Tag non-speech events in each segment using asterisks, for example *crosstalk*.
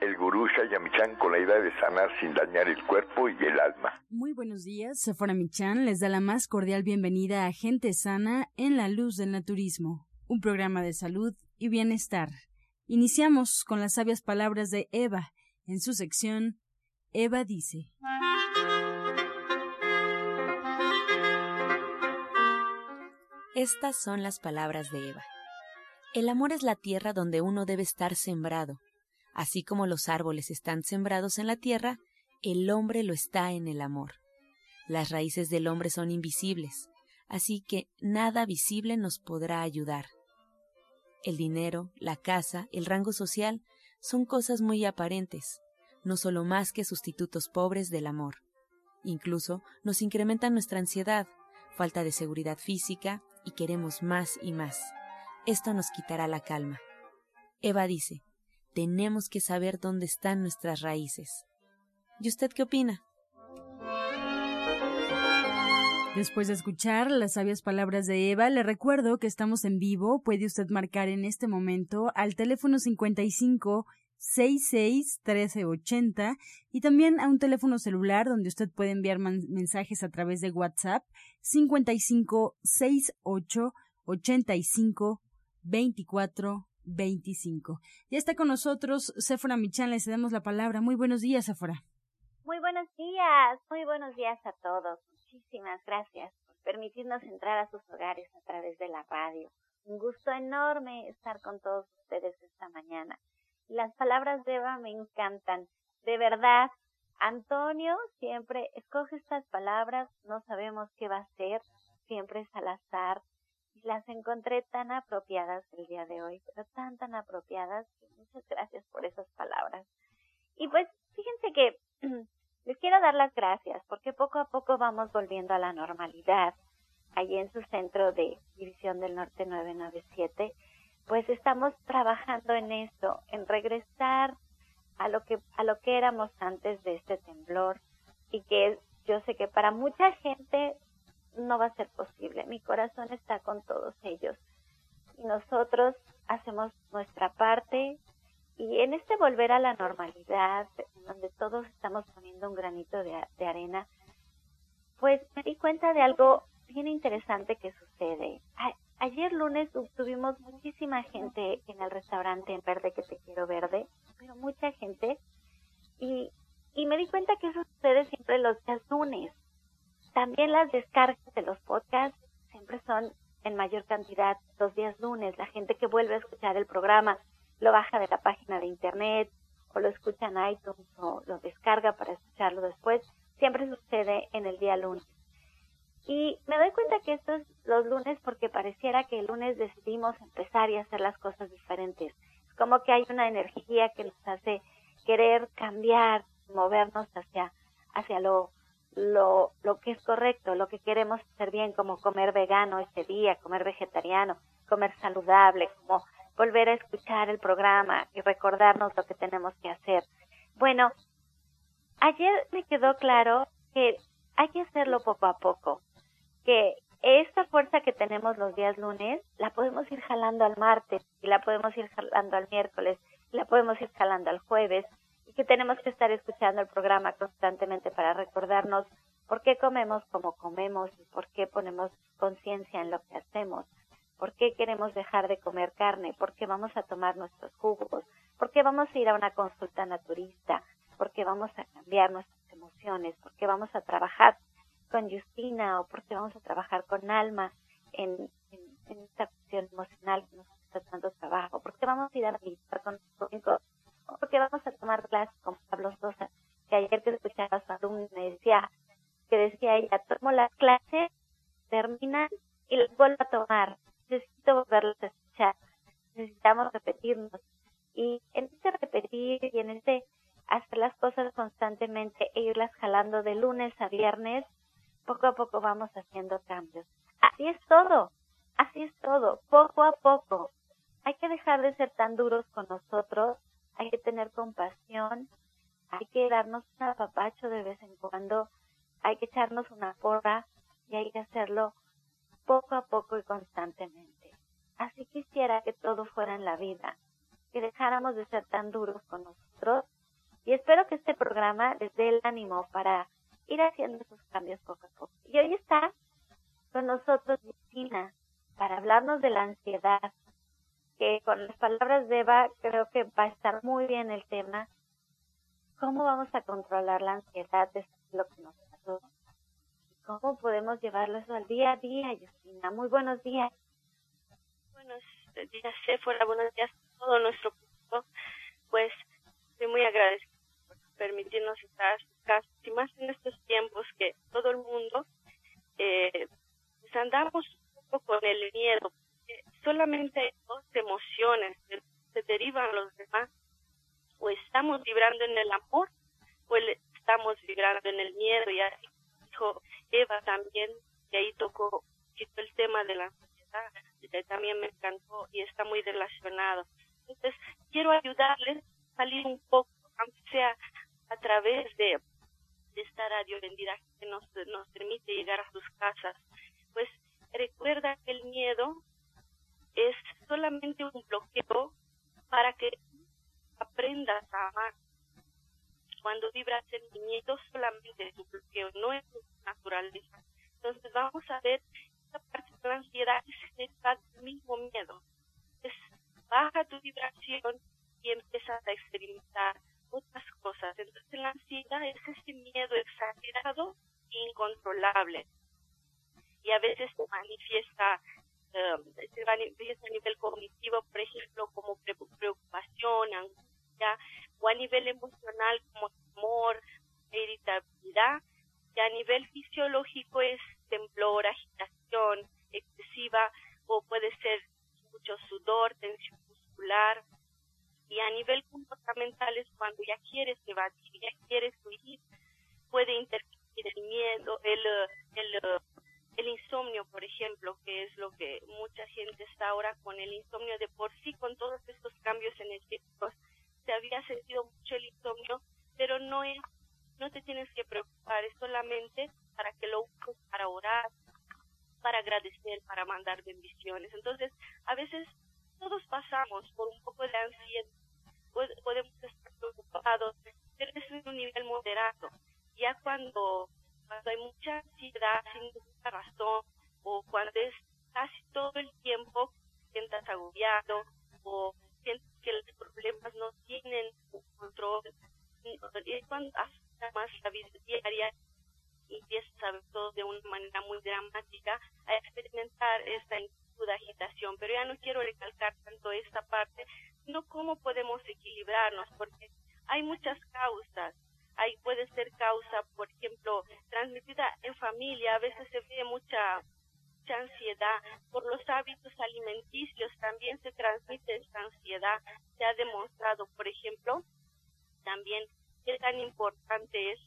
el gurú Shayamichan con la idea de sanar sin dañar el cuerpo y el alma. Muy buenos días, Sephora Michan les da la más cordial bienvenida a Gente Sana en la Luz del Naturismo, un programa de salud y bienestar. Iniciamos con las sabias palabras de Eva en su sección Eva dice. Estas son las palabras de Eva. El amor es la tierra donde uno debe estar sembrado. Así como los árboles están sembrados en la tierra, el hombre lo está en el amor. Las raíces del hombre son invisibles, así que nada visible nos podrá ayudar. El dinero, la casa, el rango social son cosas muy aparentes, no solo más que sustitutos pobres del amor. Incluso nos incrementan nuestra ansiedad, falta de seguridad física y queremos más y más. Esto nos quitará la calma. Eva dice, tenemos que saber dónde están nuestras raíces. ¿Y usted qué opina? Después de escuchar las sabias palabras de Eva, le recuerdo que estamos en vivo. Puede usted marcar en este momento al teléfono 55 66 1380 y también a un teléfono celular donde usted puede enviar mensajes a través de WhatsApp 55 68 85 24 25. Ya está con nosotros Sephora Michan, le cedemos la palabra. Muy buenos días, Sephora. Muy buenos días, muy buenos días a todos. Muchísimas gracias por permitirnos entrar a sus hogares a través de la radio. Un gusto enorme estar con todos ustedes esta mañana. Las palabras de Eva me encantan. De verdad, Antonio siempre escoge estas palabras, no sabemos qué va a ser, siempre es al azar. Y las encontré tan apropiadas el día de hoy, pero tan, tan apropiadas. Muchas gracias por esas palabras. Y pues, fíjense que *clears throat* les quiero dar las gracias porque poco a poco vamos volviendo a la normalidad. Allí en su centro de División del Norte 997 pues estamos trabajando en eso, en regresar a lo que a lo que éramos antes de este temblor y que yo sé que para mucha gente no va a ser posible. Mi corazón está con todos ellos y nosotros hacemos nuestra parte y en este volver a la normalidad, donde todos estamos poniendo un granito de, de arena, pues me di cuenta de algo bien interesante que sucede. Ayer lunes tuvimos muchísima gente en el restaurante en Verde que te quiero verde, pero mucha gente. Y, y me di cuenta que eso sucede siempre los días lunes. También las descargas de los podcasts siempre son en mayor cantidad los días lunes. La gente que vuelve a escuchar el programa lo baja de la página de internet o lo escucha en iTunes o lo descarga para escucharlo después. Siempre sucede en el día lunes. Y me doy cuenta que esto es los lunes porque pareciera que el lunes decidimos empezar y hacer las cosas diferentes. Es como que hay una energía que nos hace querer cambiar, movernos hacia, hacia lo, lo, lo que es correcto, lo que queremos hacer bien, como comer vegano este día, comer vegetariano, comer saludable, como volver a escuchar el programa y recordarnos lo que tenemos que hacer. Bueno, ayer me quedó claro que hay que hacerlo poco a poco que esta fuerza que tenemos los días lunes la podemos ir jalando al martes y la podemos ir jalando al miércoles y la podemos ir jalando al jueves que tenemos que estar escuchando el programa constantemente para recordarnos por qué comemos como comemos y por qué ponemos conciencia en lo que hacemos, por qué queremos dejar de comer carne, por qué vamos a tomar nuestros jugos, por qué vamos a ir a una consulta naturista, por qué vamos a cambiar nuestras emociones, por qué vamos a trabajar con Justina o porque vamos a trabajar con Alma en, en, esta cuestión emocional que nos está tanto trabajo, porque vamos a ir a meditar con o porque vamos a tomar clases con Pablo Sosa, que ayer que escuchaba a su alumno me decía, que decía ella, tomo las clases, terminan y las vuelvo a tomar, necesito volverlas a escuchar, necesitamos repetirnos. Y en este repetir y en este hacer las cosas constantemente e irlas jalando de lunes a viernes, poco a poco vamos haciendo cambios. Así es todo, así es todo, poco a poco. Hay que dejar de ser tan duros con nosotros, hay que tener compasión, hay que darnos un apapacho de vez en cuando, hay que echarnos una porra y hay que hacerlo poco a poco y constantemente. Así quisiera que todo fuera en la vida, que dejáramos de ser tan duros con nosotros y espero que este programa les dé el ánimo para ir haciendo esos cambios poco a poco. Y hoy está con nosotros Cristina para hablarnos de la ansiedad, que con las palabras de Eva creo que va a estar muy bien el tema. ¿Cómo vamos a controlar la ansiedad de lo que nos pasó? ¿Cómo podemos llevarlo eso al día a día, Justina? Muy buenos días. Buenos días, Sephora. Buenos días a todo nuestro público. Pues estoy muy agradecida por permitirnos estar casi más en estos tiempos que todo el mundo eh, pues andamos un poco con el miedo. Solamente dos emociones se derivan los demás. O estamos vibrando en el amor o estamos vibrando en el miedo. Y así dijo Eva también, que ahí tocó el tema de la ansiedad, que también me encantó y está muy relacionado. Entonces, quiero ayudarles a salir un poco, aunque sea a través de, esta radio vendida que nos, nos permite llegar a sus casas. Pues recuerda que el miedo es solamente un bloqueo para que aprendas a amar cuando vibra sentimientos solamente es un bloqueo, no es tu naturaleza. Entonces vamos a ver esta parte de la ansiedad es el mismo miedo. Es baja tu vibración y empiezas a experimentar otras cosas. Entonces la ansiedad es ese miedo exagerado e incontrolable. Y a veces se manifiesta eh, se manifiesta a nivel cognitivo, por ejemplo, como preocupación, angustia, o a nivel emocional como temor, irritabilidad, y a nivel fisiológico es temblor, agitación excesiva o puede ser mucho sudor, tensión muscular. Y a nivel comportamental es cuando ya quieres evadir, ya quieres huir, puede intervenir el miedo, el, el, el insomnio, por ejemplo, que es lo que mucha gente está ahora con el insomnio de por sí, con todos estos cambios energéticos se había sentido mucho el insomnio, pero no es, no te tienes que preocupar, es solamente para que lo uses para orar, para agradecer, para mandar bendiciones. Entonces, a veces todos pasamos por un poco de ansiedad, podemos estar preocupados, pero es un nivel moderado. Ya cuando, cuando hay mucha ansiedad sin ninguna razón, o cuando es casi todo el tiempo sientas agobiado, o sientes que los problemas no tienen control, es cuando afecta más la vida diaria y empiezas a ver todo de una manera muy dramática, a experimentar esta inquietud, agitación. Pero ya no quiero recalcar tanto esta parte, sino cómo podemos equilibrarnos, porque hay muchas causas. Ahí puede ser causa, por ejemplo, transmitida en familia, a veces se ve mucha ansiedad, por los hábitos alimenticios también se transmite esta ansiedad. Se ha demostrado, por ejemplo, también qué tan importante es,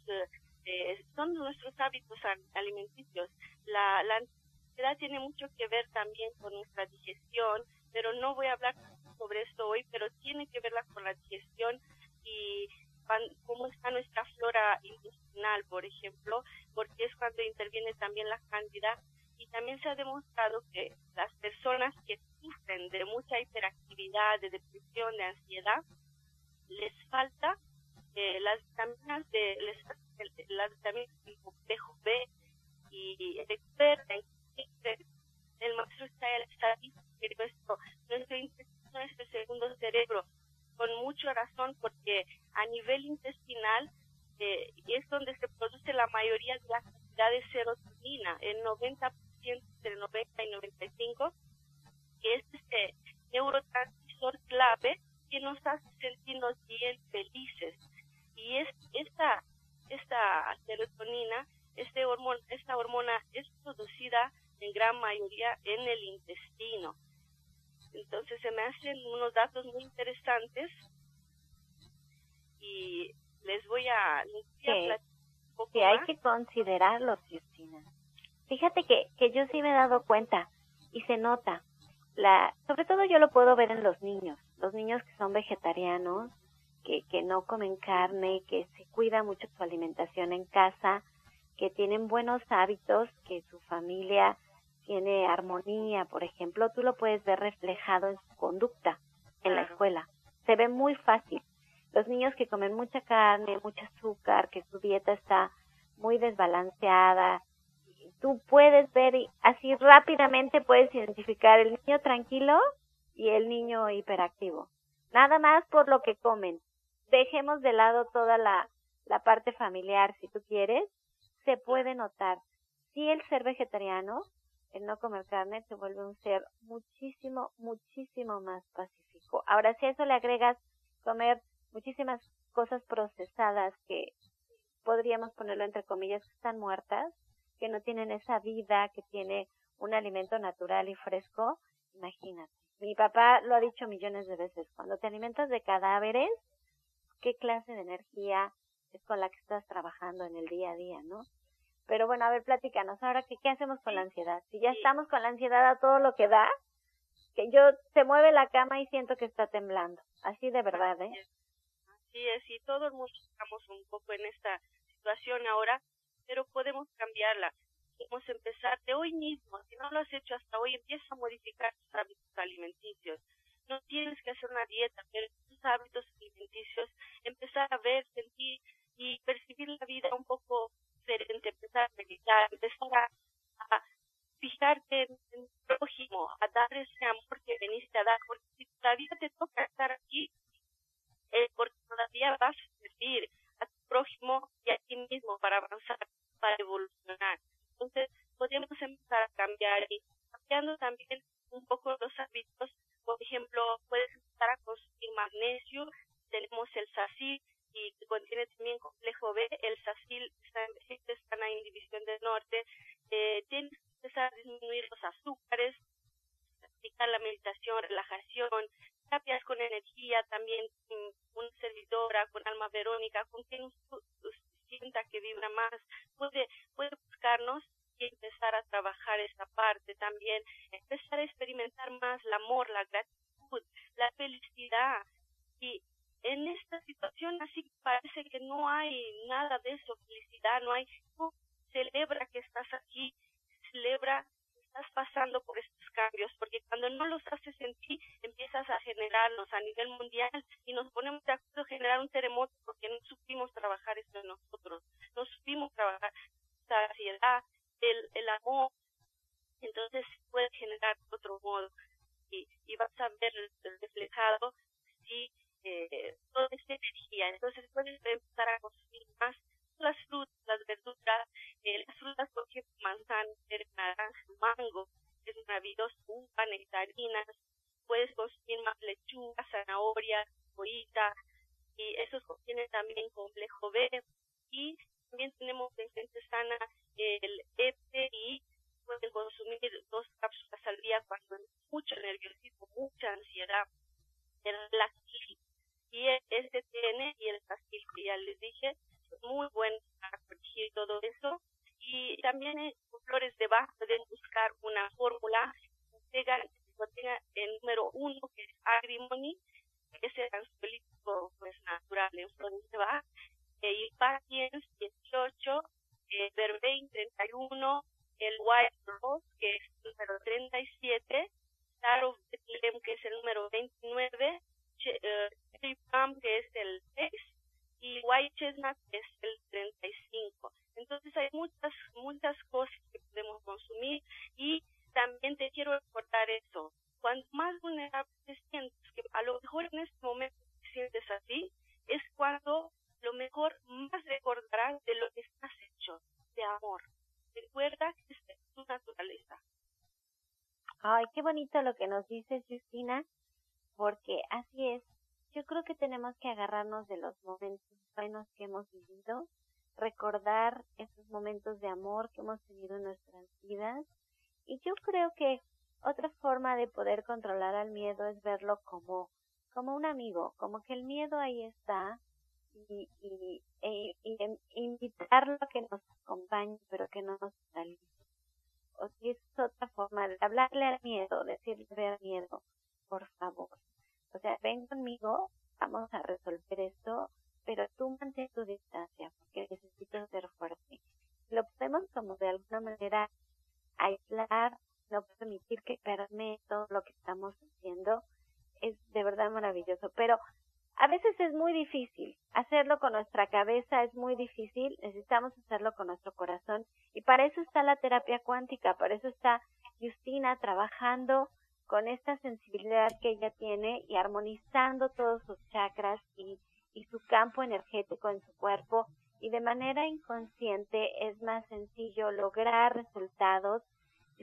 eh, son nuestros hábitos alimenticios. La, la ansiedad tiene mucho que ver también con nuestra digestión, pero no voy a hablar sobre esto hoy, pero tiene que verla con la digestión y cómo está nuestra flora intestinal, por ejemplo, porque es cuando interviene también la candida y también se ha demostrado que las personas que sufren de mucha hiperactividad, de depresión, de ansiedad, les falta eh, las vitaminas de les, las vitaminas complejo B y experto el maestro está que nuestro nuestro intestino es el segundo cerebro con mucha razón porque a nivel intestinal eh, es donde se produce la mayoría de la cantidad de serotonina el 90% entre 90 y 95, que es este neurotransmisor clave que nos hace sentirnos bien felices. Y es esta, esta serotonina, este hormona, esta hormona es producida en gran mayoría en el intestino. Entonces se me hacen unos datos muy interesantes y les voy voy a, sí, hay que considerarlo, Justina. Fíjate que, que yo sí me he dado cuenta y se nota. La, sobre todo yo lo puedo ver en los niños, los niños que son vegetarianos, que, que no comen carne, que se cuida mucho su alimentación en casa, que tienen buenos hábitos, que su familia tiene armonía, por ejemplo, tú lo puedes ver reflejado en su conducta en la escuela. Se ve muy fácil. Los niños que comen mucha carne, mucho azúcar, que su dieta está muy desbalanceada, tú puedes ver y así rápidamente puedes identificar el niño tranquilo y el niño hiperactivo. Nada más por lo que comen. Dejemos de lado toda la, la parte familiar, si tú quieres, se puede notar. Si el ser vegetariano, el no comer carne, se vuelve un ser muchísimo, muchísimo más pacífico. Ahora, si a eso le agregas comer muchísimas cosas procesadas que podríamos ponerlo entre comillas, que están muertas, que no tienen esa vida que tiene un alimento natural y fresco, imagínate. Mi papá lo ha dicho millones de veces, cuando te alimentas de cadáveres, ¿qué clase de energía es con la que estás trabajando en el día a día, no? Pero bueno, a ver, platícanos ahora que qué hacemos con la ansiedad. Si ya estamos con la ansiedad a todo lo que da, que yo se mueve la cama y siento que está temblando. Así de verdad, ¿eh? Así es, y todo el mundo estamos un poco en esta situación ahora, pero podemos cambiarla. Podemos empezar de hoy mismo. Si no lo has hecho hasta hoy, empieza a modificar tus hábitos alimenticios. No tienes que hacer una dieta, pero tus hábitos alimenticios, empezar a ver, sentir y percibir la vida un poco diferente, empezar a meditar, empezar a, fijarte en, el prójimo, a dar ese amor que veniste a dar, porque si todavía te toca estar aquí, es porque todavía vas a servir a tu prójimo y a ti mismo para avanzar, para evolucionar. Entonces, podemos empezar a cambiar y cambiando también un poco los hábitos. Por ejemplo, puedes empezar a consumir magnesio, tenemos el SACI, y que contiene también complejo B, el SACIL está en están en División del Norte, eh, tienes que empezar a disminuir los azúcares, practicar la meditación, relajación, terapias con energía, también una servidora con alma verónica, con quien sienta que vibra más, puede, puede buscarnos y empezar a trabajar esa parte también, empezar a experimentar más el amor, la gratitud, la felicidad y en esta situación así parece que no hay nada de eso, felicidad, no hay, celebra que estás aquí, celebra que estás pasando por estos cambios, porque cuando no los haces en ti, empiezas a generarlos a nivel mundial y nos ponemos de acuerdo a generar un terremoto porque no supimos trabajar esto en nosotros, no supimos trabajar esta ansiedad, el, el amor, entonces puede generar otro modo y, y vas a ver reflejado si eh, toda esta energía. Entonces puedes empezar a consumir más las frutas, las verduras, eh, las frutas, por ejemplo, manzana, naranja, mango, es maravilloso, uva, nectarinas, puedes consumir más lechuga, zanahoria, cebollita, y eso contiene también complejo B, y también tenemos en gente sana el EPI, pueden consumir dos cápsulas al día cuando hay mucho nerviosismo, mucha ansiedad, el lactil y este tiene y el pastil que ya les dije, muy bueno para corregir todo eso. Y también en flores de Bach pueden buscar una fórmula que tenga el número uno, que es agrimony, que es ansiolítico pues, natural en flores de Bach, y Patience 18, eh, Verbein 31, el White Rose, que es el número 37, Star que es el número 29, uh, que es el 6 y White Chestnut es el 35. Entonces hay muchas, muchas cosas que podemos consumir y también te quiero recordar eso. Cuanto más vulnerable te sientes, que a lo mejor en este momento te sientes así, es cuando lo mejor más recordarás de lo que estás hecho, de amor. Recuerda que es tu naturaleza. Ay, qué bonito lo que nos dices, Justina porque así es. Yo creo que tenemos que agarrarnos de los momentos buenos que hemos vivido, recordar esos momentos de amor que hemos tenido en nuestras vidas y yo creo que otra forma de poder controlar al miedo es verlo como como un amigo, como que el miedo ahí está, y, y, e, invitarlo a que nos acompañe, pero que no nos salga. O si es otra forma de hablarle al miedo, decirle al miedo, por favor. O sea, ven conmigo, vamos a resolver esto, pero tú mantén tu distancia, porque necesito ser fuerte. Lo podemos como de alguna manera aislar, no permitir que permee todo lo que estamos haciendo, es de verdad maravilloso. Pero a veces es muy difícil. Hacerlo con nuestra cabeza es muy difícil. Necesitamos hacerlo con nuestro corazón. Y para eso está la terapia cuántica. Para eso está Justina trabajando con esta sensibilidad que ella tiene y armonizando todos sus chakras y, su campo energético en su cuerpo. Y de manera inconsciente es más sencillo lograr resultados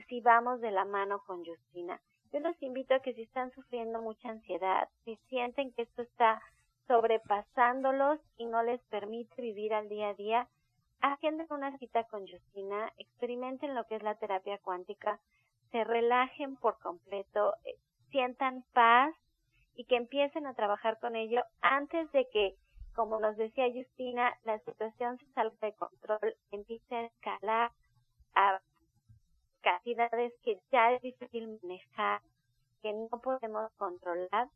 si vamos de la mano con Justina. Yo los invito a que si están sufriendo mucha ansiedad, si sienten que esto está sobrepasándolos y no les permite vivir al día a día, agenden una cita con Justina, experimenten lo que es la terapia cuántica, se relajen por completo, eh, sientan paz y que empiecen a trabajar con ello antes de que, como nos decía Justina, la situación se salga de control, empiece a escalar a cantidades que ya es difícil manejar, que no podemos controlar,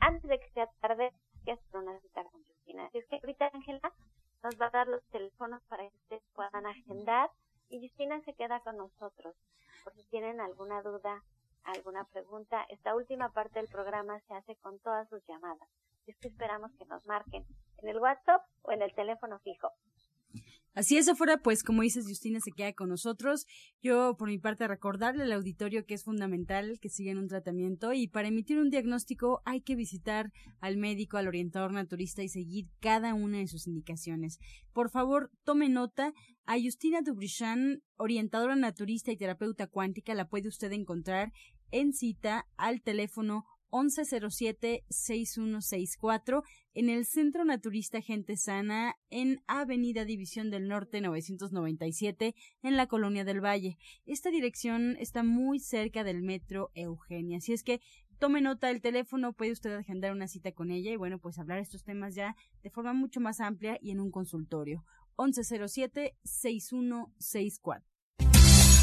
antes de que sea tarde, hay que hacer una cita con Justina. Así es que ahorita Ángela nos va a dar los teléfonos para que ustedes puedan agendar y Justina se queda con nosotros. Por si tienen alguna duda, alguna pregunta, esta última parte del programa se hace con todas sus llamadas. Es que esperamos que nos marquen en el WhatsApp o en el teléfono fijo. Así es, afuera, pues como dices, Justina se queda con nosotros. Yo, por mi parte, recordarle al auditorio que es fundamental que sigan un tratamiento y para emitir un diagnóstico hay que visitar al médico, al orientador naturista y seguir cada una de sus indicaciones. Por favor, tome nota. A Justina Dubrichan, orientadora naturista y terapeuta cuántica, la puede usted encontrar en cita al teléfono 1107-6164 en el Centro Naturista Gente Sana en Avenida División del Norte 997 en la Colonia del Valle. Esta dirección está muy cerca del Metro Eugenia, así es que tome nota del teléfono, puede usted agendar una cita con ella y bueno, pues hablar estos temas ya de forma mucho más amplia y en un consultorio. 1107-6164.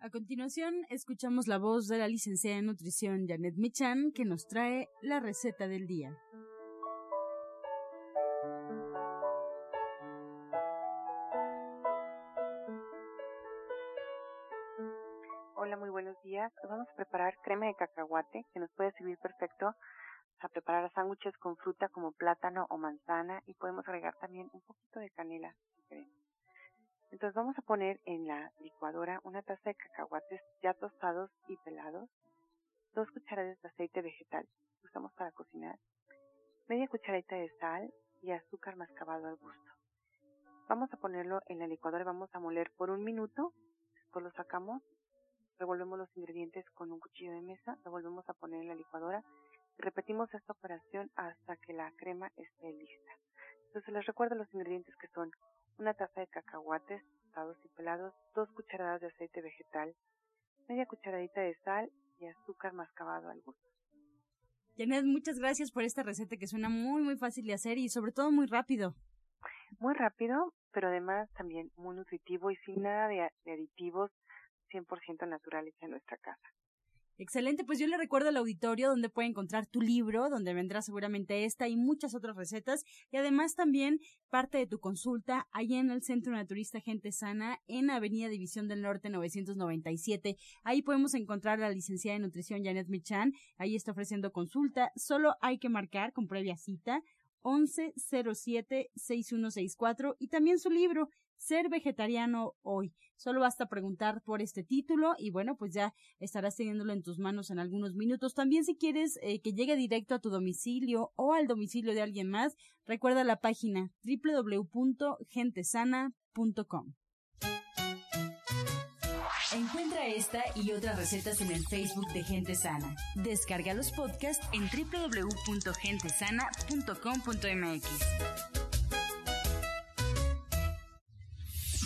A continuación, escuchamos la voz de la licenciada en nutrición Janet Michan, que nos trae la receta del día. Hola, muy buenos días. Hoy vamos a preparar crema de cacahuate, que nos puede servir perfecto a preparar sándwiches con fruta como plátano o manzana y podemos agregar también un poquito de canela entonces vamos a poner en la una taza de cacahuates ya tostados y pelados, dos cucharadas de aceite vegetal usamos para cocinar, media cucharadita de sal y azúcar mascabado al gusto. Vamos a ponerlo en la licuadora vamos a moler por un minuto, después lo sacamos, revolvemos los ingredientes con un cuchillo de mesa, lo volvemos a poner en la licuadora repetimos esta operación hasta que la crema esté lista. Entonces les recuerdo los ingredientes que son una taza de cacahuates tostados y pelados, dos cucharadas de aceite vegetal, media cucharadita de sal y azúcar mascabado al gusto. Janet, muchas gracias por esta receta que suena muy, muy fácil de hacer y sobre todo muy rápido. Muy rápido, pero además también muy nutritivo y sin nada de, de aditivos 100% naturales en nuestra casa. Excelente, pues yo le recuerdo al auditorio donde puede encontrar tu libro, donde vendrá seguramente esta y muchas otras recetas, y además también parte de tu consulta ahí en el Centro Naturista Gente Sana, en Avenida División del Norte 997. Ahí podemos encontrar a la licenciada de nutrición Janet Michan, ahí está ofreciendo consulta, solo hay que marcar con previa cita 1107-6164 y también su libro ser vegetariano hoy. Solo basta preguntar por este título y bueno, pues ya estarás teniéndolo en tus manos en algunos minutos. También si quieres eh, que llegue directo a tu domicilio o al domicilio de alguien más, recuerda la página www.gentesana.com. Encuentra esta y otras recetas en el Facebook de Gente Sana. Descarga los podcasts en www.gentesana.com.mx.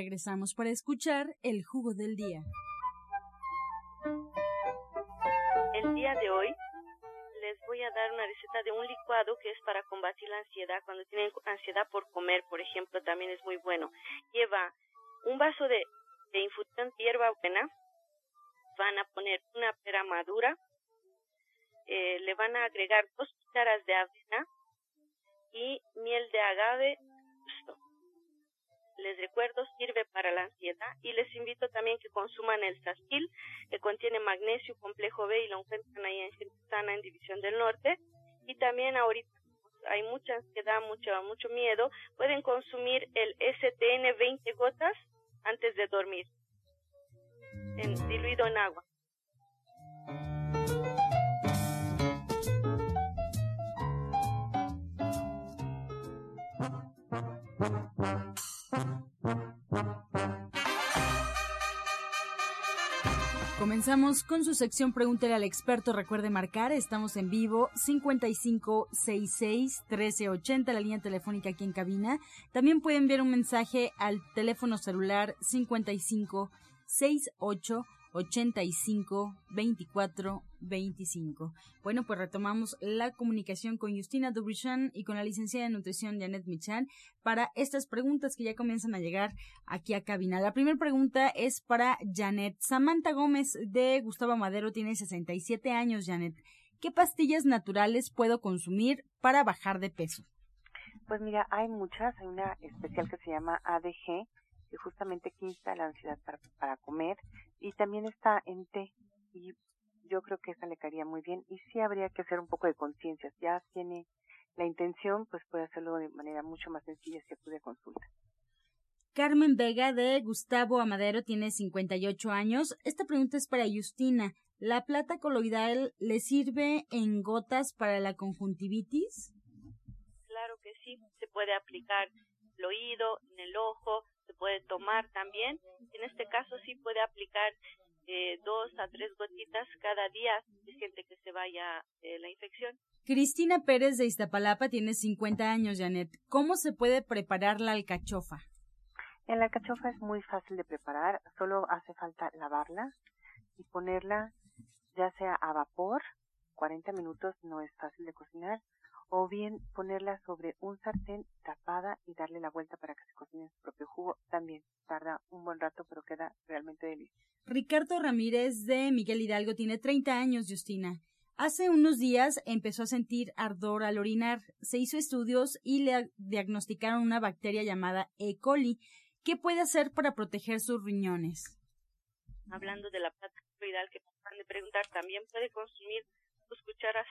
Regresamos para escuchar el jugo del día. El día de hoy les voy a dar una receta de un licuado que es para combatir la ansiedad. Cuando tienen ansiedad por comer, por ejemplo, también es muy bueno. Lleva un vaso de, infusión de hierba buena, van a poner una pera madura, eh, le van a agregar dos cucharas de avena y miel de agave les recuerdo, sirve para la ansiedad y les invito también que consuman el Sastil, que contiene magnesio complejo B y lo encuentran ahí en Gente Sana en División del Norte. Y también ahorita hay mucha ansiedad, mucho, mucho miedo, pueden consumir el STN 20 gotas antes de dormir, en, diluido en agua. Comenzamos con su sección Pregúntele al experto. Recuerde marcar, estamos en vivo 5566-1380, la línea telefónica aquí en cabina. También puede enviar un mensaje al teléfono celular 5568 85 24 25. Bueno, pues retomamos la comunicación con Justina Dubrichan y con la licenciada de nutrición Janet Michan para estas preguntas que ya comienzan a llegar aquí a cabina. La primera pregunta es para Janet. Samantha Gómez de Gustavo Madero tiene 67 años, Janet. ¿Qué pastillas naturales puedo consumir para bajar de peso? Pues mira, hay muchas. Hay una especial que se llama ADG, que justamente quita la ansiedad para, para comer y también está en té y yo creo que esa le caería muy bien y sí habría que hacer un poco de conciencia. Ya tiene la intención, pues puede hacerlo de manera mucho más sencilla si acude a consulta. Carmen Vega de Gustavo Amadero tiene 58 años. Esta pregunta es para Justina. ¿La plata coloidal le sirve en gotas para la conjuntivitis? Claro que sí, se puede aplicar el oído, en el ojo, puede tomar también. En este caso sí puede aplicar eh, dos a tres gotitas cada día si siente que se vaya eh, la infección. Cristina Pérez de Iztapalapa tiene 50 años, Janet. ¿Cómo se puede preparar la alcachofa? La alcachofa es muy fácil de preparar, solo hace falta lavarla y ponerla ya sea a vapor, 40 minutos no es fácil de cocinar, o bien ponerla sobre un sartén tapada y darle la vuelta para que se cocine su propio jugo. También tarda un buen rato, pero queda realmente delicioso. Ricardo Ramírez de Miguel Hidalgo tiene 30 años, Justina. Hace unos días empezó a sentir ardor al orinar. Se hizo estudios y le diagnosticaron una bacteria llamada E. coli. ¿Qué puede hacer para proteger sus riñones? Hablando de la plata que me acaban de preguntar, también puede consumir sus cucharas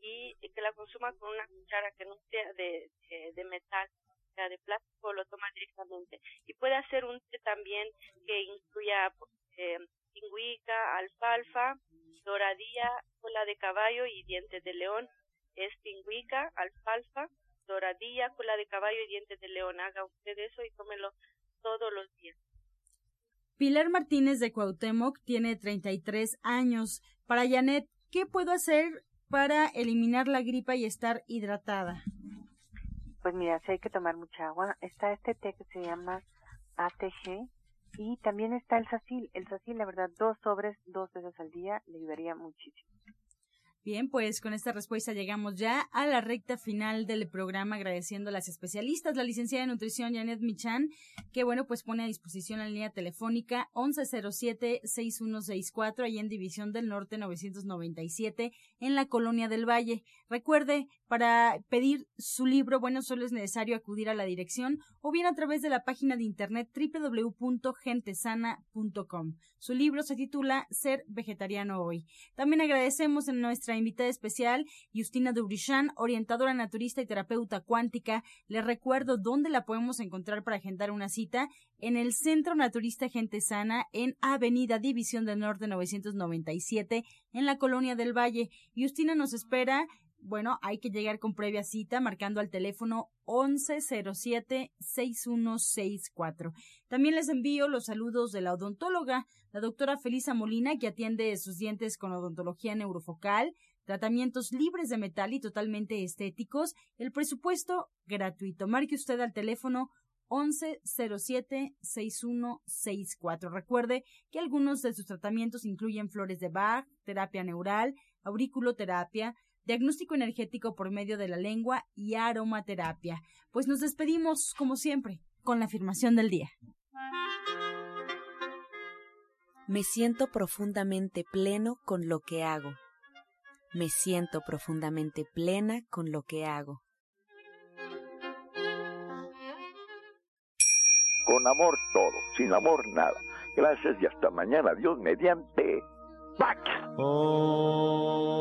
y que la consuma con una cuchara que no sea de, de, metal, sea de plástico, lo toma directamente. Y puede hacer un té también que incluya eh, alfalfa, doradilla, cola de caballo y dientes de león. Es pingüica, alfalfa, doradilla, cola de caballo y dientes de león. Haga usted eso y tómelo todos los días. Pilar Martínez de Cuauhtémoc tiene 33 años. Para Janet, ¿qué puedo hacer para eliminar la gripa y estar hidratada? Pues mira, si hay que tomar mucha agua. Está este té que se llama ATG y también está el sacil. El sacil, la verdad, dos sobres dos veces al día le ayudaría muchísimo. Bien, pues con esta respuesta llegamos ya a la recta final del programa, agradeciendo a las especialistas, la licenciada de nutrición Janet Michan, que bueno, pues pone a disposición la línea telefónica 1107-6164, ahí en División del Norte 997, en la Colonia del Valle. Recuerde, para pedir su libro, bueno, solo es necesario acudir a la dirección o bien a través de la página de internet www.gentesana.com. Su libro se titula Ser Vegetariano Hoy. También agradecemos en nuestra invitada especial, Justina Dubrichan, orientadora naturista y terapeuta cuántica. Les recuerdo dónde la podemos encontrar para agendar una cita en el Centro Naturista Gente Sana en Avenida División del Norte 997 en la Colonia del Valle. Justina nos espera bueno, hay que llegar con previa cita marcando al teléfono 1107-6164. También les envío los saludos de la odontóloga, la doctora Felisa Molina, que atiende sus dientes con odontología neurofocal, tratamientos libres de metal y totalmente estéticos, el presupuesto gratuito. Marque usted al teléfono 1107-6164. Recuerde que algunos de sus tratamientos incluyen flores de Bach, terapia neural, auriculoterapia, diagnóstico energético por medio de la lengua y aromaterapia. Pues nos despedimos, como siempre, con la afirmación del día. Me siento profundamente pleno con lo que hago. Me siento profundamente plena con lo que hago. Con amor todo, sin amor nada. Gracias y hasta mañana. Dios mediante. ¡Pax! Oh.